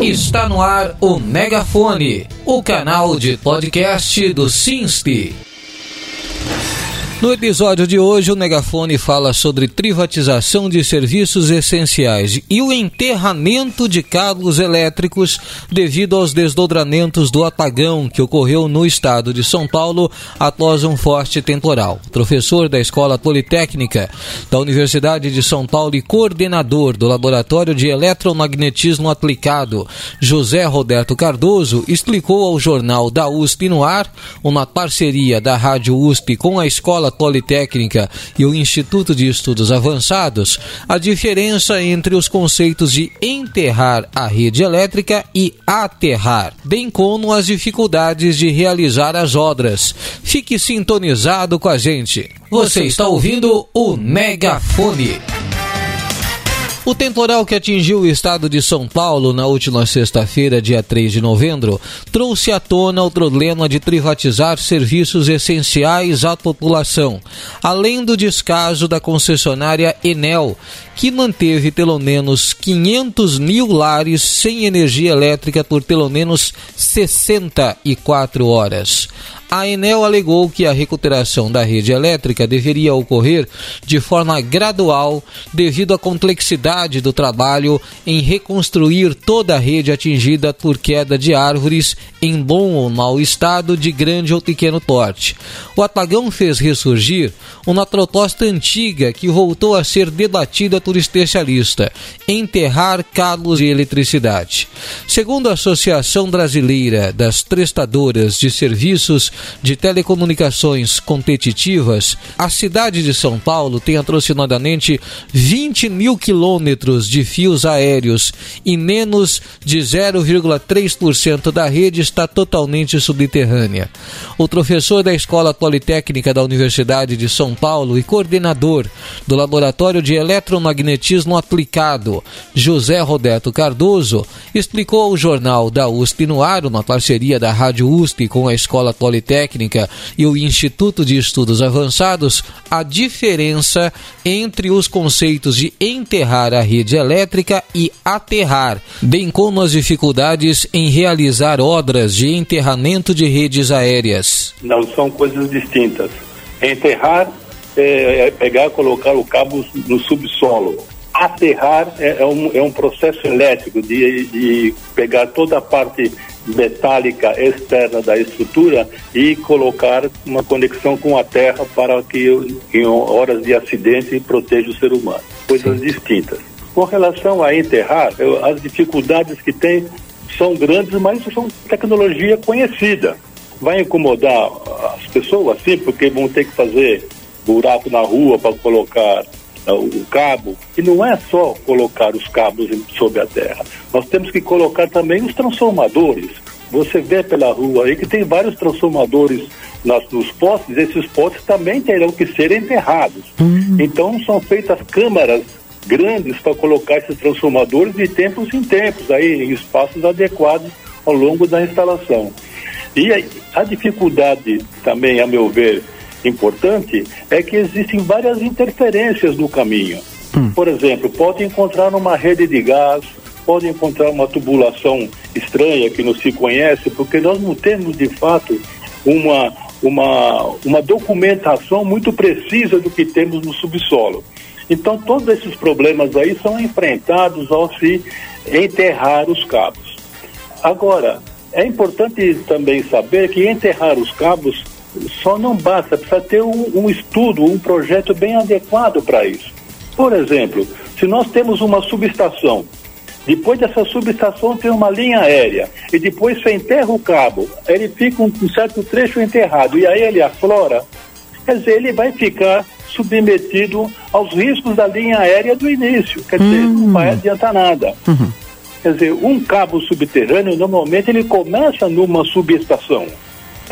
Está no ar o Megafone, o canal de podcast do Sinste. No episódio de hoje, o Megafone fala sobre privatização de serviços essenciais e o enterramento de cabos elétricos devido aos desdobramentos do apagão que ocorreu no estado de São Paulo após um forte temporal. Professor da Escola Politécnica da Universidade de São Paulo e coordenador do Laboratório de Eletromagnetismo Aplicado, José Roberto Cardoso, explicou ao jornal da USP no ar, uma parceria da Rádio USP com a Escola Politécnica e o Instituto de Estudos Avançados a diferença entre os conceitos de enterrar a rede elétrica e aterrar, bem como as dificuldades de realizar as obras. Fique sintonizado com a gente. Você está ouvindo o Megafone. O temporal que atingiu o estado de São Paulo na última sexta-feira, dia 3 de novembro, trouxe à tona o problema de privatizar serviços essenciais à população, além do descaso da concessionária Enel, que manteve pelo menos 500 mil lares sem energia elétrica por pelo menos 64 horas. A Enel alegou que a recuperação da rede elétrica deveria ocorrer de forma gradual devido à complexidade do trabalho em reconstruir toda a rede atingida por queda de árvores em bom ou mau estado de grande ou pequeno porte. O apagão fez ressurgir uma proposta antiga que voltou a ser debatida por especialista: enterrar cabos de eletricidade. Segundo a Associação Brasileira das Prestadoras de Serviços de telecomunicações competitivas, a cidade de São Paulo tem aproximadamente 20 mil quilômetros de fios aéreos e menos de 0,3% da rede está totalmente subterrânea. O professor da Escola Politécnica da Universidade de São Paulo e coordenador do Laboratório de Eletromagnetismo Aplicado, José Roberto Cardoso, explicou ao jornal da USP no ar, uma parceria da Rádio USP com a Escola Politécnica Politécnica e o Instituto de Estudos Avançados a diferença entre os conceitos de enterrar a rede elétrica e aterrar, bem como as dificuldades em realizar obras de enterramento de redes aéreas. Não são coisas distintas. Enterrar é, é pegar e colocar o cabo no subsolo. Aterrar é, é, um, é um processo elétrico de, de pegar toda a parte metálica externa da estrutura e colocar uma conexão com a terra para que em horas de acidente proteja o ser humano. Coisas Sim. distintas. Com relação a enterrar, eu, as dificuldades que tem são grandes, mas são tecnologia conhecida. Vai incomodar as pessoas, sim, porque vão ter que fazer buraco na rua para colocar o cabo, e não é só colocar os cabos sob a terra. Nós temos que colocar também os transformadores. Você vê pela rua aí que tem vários transformadores nas, nos postes, esses postes também terão que ser enterrados. Uhum. Então são feitas câmaras grandes para colocar esses transformadores de tempos em tempos, aí em espaços adequados ao longo da instalação. E a, a dificuldade também, a meu ver, importante é que existem várias interferências no caminho. Hum. Por exemplo, pode encontrar uma rede de gás, pode encontrar uma tubulação estranha que não se conhece, porque nós não temos de fato uma, uma, uma documentação muito precisa do que temos no subsolo. Então, todos esses problemas aí são enfrentados ao se enterrar os cabos. Agora, é importante também saber que enterrar os cabos só não basta, precisa ter um, um estudo, um projeto bem adequado para isso. Por exemplo, se nós temos uma subestação, depois dessa subestação tem uma linha aérea, e depois você enterra o cabo, ele fica um, um certo trecho enterrado, e aí ele aflora, quer dizer, ele vai ficar submetido aos riscos da linha aérea do início, quer dizer, uhum. não vai adiantar nada. Uhum. Quer dizer, um cabo subterrâneo, normalmente ele começa numa subestação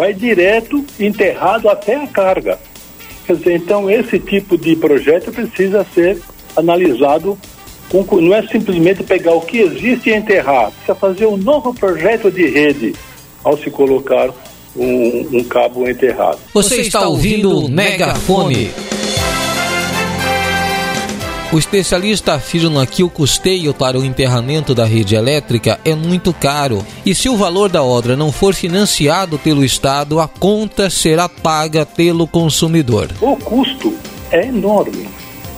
vai direto enterrado até a carga. Quer dizer, então esse tipo de projeto precisa ser analisado, com, não é simplesmente pegar o que existe e enterrar, precisa fazer um novo projeto de rede ao se colocar um, um cabo enterrado. Você está ouvindo o Megafone. O especialista afirma que o custeio para o enterramento da rede elétrica é muito caro e se o valor da obra não for financiado pelo Estado, a conta será paga pelo consumidor. O custo é enorme.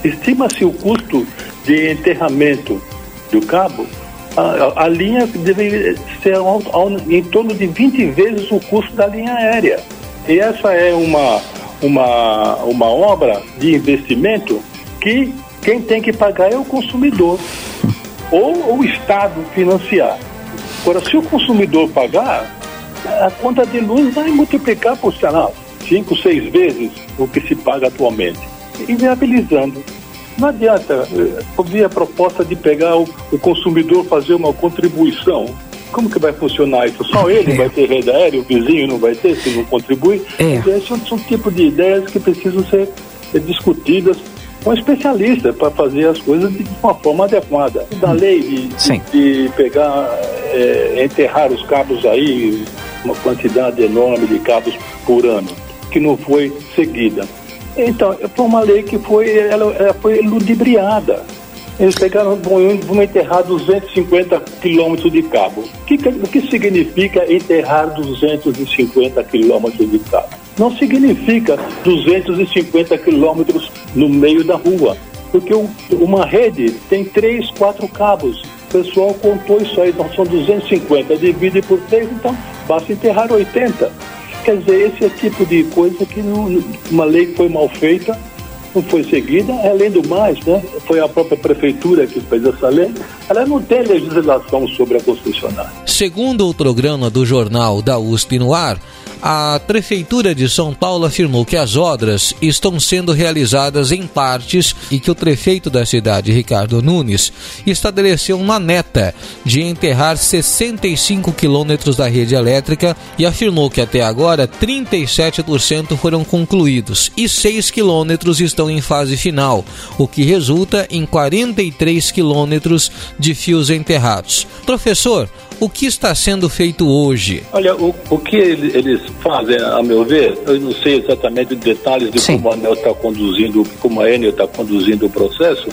Estima-se o custo de enterramento do cabo, a, a linha deve ser ao, ao, em torno de 20 vezes o custo da linha aérea. E essa é uma, uma, uma obra de investimento que quem tem que pagar é o consumidor ou o Estado financiar. Agora, se o consumidor pagar, a conta de luz vai multiplicar por, sei lá, cinco, seis vezes o que se paga atualmente, inviabilizando. Não adianta, ouvir a proposta de pegar o, o, consumidor fazer uma contribuição. Como que vai funcionar isso? Só ele é. vai ter rede aérea, o vizinho não vai ter se não contribui? É. Esses são, são tipo de ideias que precisam ser discutidas um especialista para fazer as coisas de uma forma adequada. Da lei de, de, de pegar, é, enterrar os cabos aí, uma quantidade enorme de cabos por ano, que não foi seguida. Então, foi uma lei que foi, ela, ela foi ludibriada. Eles pegaram, vão, vão enterrar 250 quilômetros de cabo. O que, o que significa enterrar 250 quilômetros de cabo? Não significa 250 quilômetros no meio da rua, porque uma rede tem três, quatro cabos. O pessoal contou isso aí, então são 250, divide por três, então basta enterrar 80. Quer dizer, esse é tipo de coisa que não, uma lei foi mal feita não foi seguida, além do mais, né, foi a própria prefeitura que fez essa lei, ela não tem legislação sobre a concessionária. Segundo o programa do jornal da USP no ar, a Prefeitura de São Paulo afirmou que as obras estão sendo realizadas em partes e que o prefeito da cidade, Ricardo Nunes, estabeleceu uma meta de enterrar 65 quilômetros da rede elétrica e afirmou que até agora 37% foram concluídos e 6 quilômetros estão em fase final, o que resulta em 43 quilômetros de fios enterrados. Professor, o que está sendo feito hoje? Olha, o, o que eles fazem, a meu ver, eu não sei exatamente os detalhes de Sim. como a ANEL está conduzindo, como a Enel está conduzindo o processo,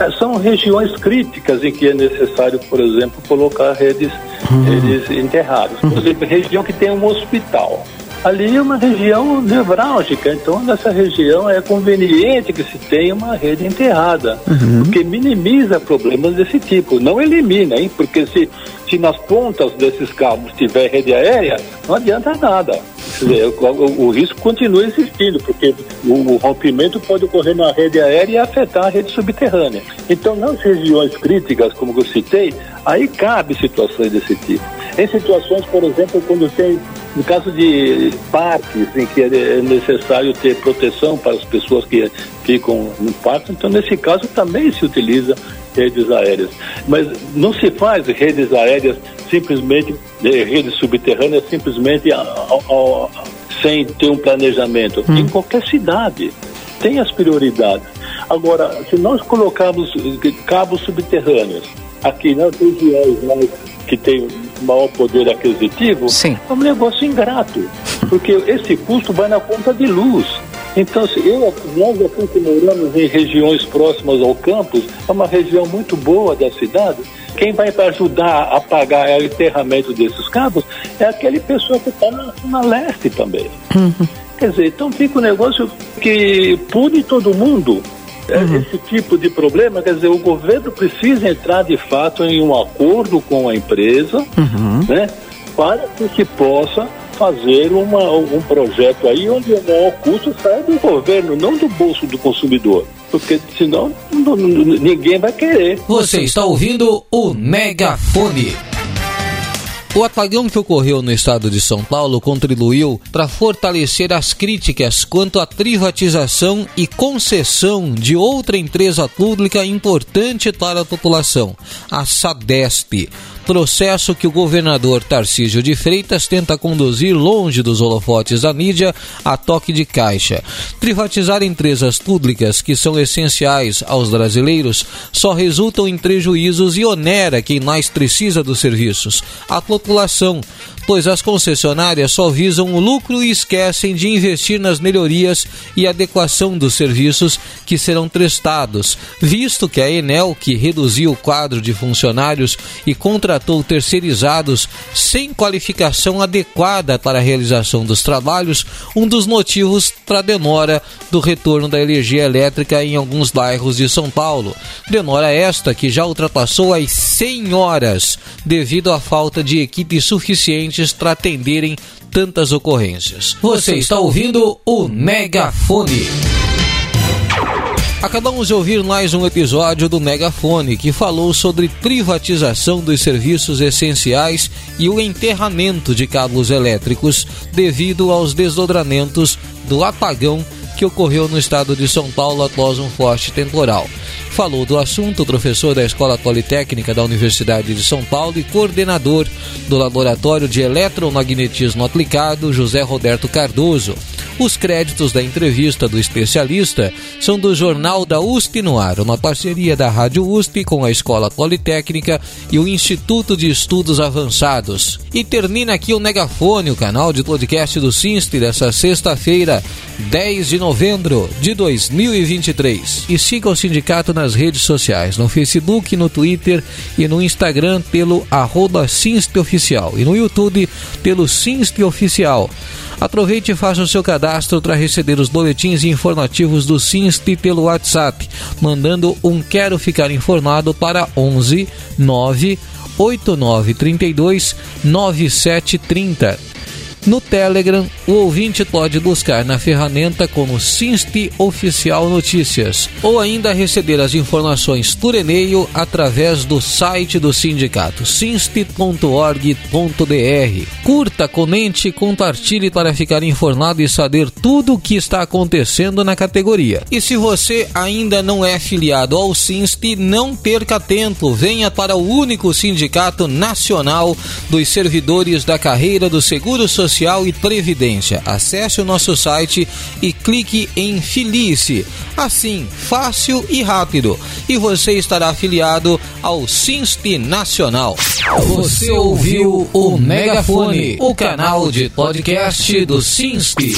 é, são regiões críticas em que é necessário, por exemplo, colocar redes, uhum. redes enterradas. Por exemplo, região que tem um hospital ali é uma região nevrálgica, então nessa região é conveniente que se tenha uma rede enterrada, uhum. porque minimiza problemas desse tipo, não elimina, hein? Porque se, se nas pontas desses cabos tiver rede aérea, não adianta nada. Dizer, o, o, o, risco continua existindo, porque o, o, rompimento pode ocorrer na rede aérea e afetar a rede subterrânea. Então, nas regiões críticas, como eu citei, aí cabe situações desse tipo. Em situações, por exemplo, quando tem no caso de parques em que é necessário ter proteção para as pessoas que ficam no parque, então nesse caso também se utiliza redes aéreas. Mas não se faz redes aéreas simplesmente, eh, redes subterrâneas simplesmente sem ter um planejamento. Hum. Em qualquer cidade tem as prioridades. Agora, se nós colocarmos cabos subterrâneos aqui nas regiões mais que tem maior poder aquisitivo, Sim. é um negócio ingrato, porque esse custo vai na conta de luz. Então, se eu, nós aqui que moramos em regiões próximas ao campus, é uma região muito boa da cidade, quem vai ajudar a pagar o enterramento desses cabos é aquele pessoa que está na, na leste também. Uhum. Quer dizer, então fica um negócio que pune todo mundo. É, uhum. Esse tipo de problema, quer dizer, o governo precisa entrar de fato em um acordo com a empresa, uhum. né, para que se possa fazer uma, um projeto aí onde o maior custo sai do governo, não do bolso do consumidor. Porque senão ninguém vai querer. Você está ouvindo o Megafone. O apagão que ocorreu no estado de São Paulo contribuiu para fortalecer as críticas quanto à privatização e concessão de outra empresa pública importante para a população, a SADESP. Processo que o governador Tarcísio de Freitas tenta conduzir longe dos holofotes da mídia a toque de caixa. Privatizar empresas públicas que são essenciais aos brasileiros só resultam em prejuízos e onera quem mais precisa dos serviços, a população, pois as concessionárias só visam o lucro e esquecem de investir nas melhorias e adequação dos serviços que serão prestados, visto que a Enel, que reduziu o quadro de funcionários e contratou terceirizados sem qualificação adequada para a realização dos trabalhos, um dos motivos para a demora do retorno da energia elétrica em alguns bairros de São Paulo. Demora esta que já ultrapassou as 100 horas devido à falta de equipe suficiente para atenderem tantas ocorrências. Você está ouvindo o Megafone. Acabamos de ouvir mais um episódio do Megafone que falou sobre privatização dos serviços essenciais e o enterramento de cabos elétricos devido aos desdobramentos do apagão que ocorreu no estado de São Paulo após um forte temporal. Falou do assunto o professor da Escola Politécnica da Universidade de São Paulo e coordenador do Laboratório de Eletromagnetismo Aplicado, José Roberto Cardoso. Os créditos da entrevista do especialista são do Jornal da USP no ar, uma parceria da Rádio USP com a Escola Politécnica e o Instituto de Estudos Avançados. E termina aqui o Megafone, o canal de podcast do Sinste dessa sexta-feira, 10 de novembro de 2023. E siga o sindicato nas redes sociais, no Facebook, no Twitter e no Instagram pelo arroba Oficial e no YouTube pelo Sinste Oficial. Aproveite e faça o seu cadastro para receber os boletins informativos do SINST pelo WhatsApp, mandando um Quero Ficar Informado para 11 9 8932 9730. No Telegram, o ouvinte pode buscar na ferramenta como Sinste Oficial Notícias ou ainda receber as informações por e-mail através do site do sindicato sinste.org.br. Curta, comente compartilhe para ficar informado e saber tudo o que está acontecendo na categoria. E se você ainda não é filiado ao Sinste, não perca tempo, venha para o único sindicato nacional dos servidores da carreira do Seguro Social Social e Previdência. Acesse o nosso site e clique em Filie-se. Assim, fácil e rápido. E você estará afiliado ao Sinste Nacional. Você ouviu o Megafone, o canal de podcast do Sinste.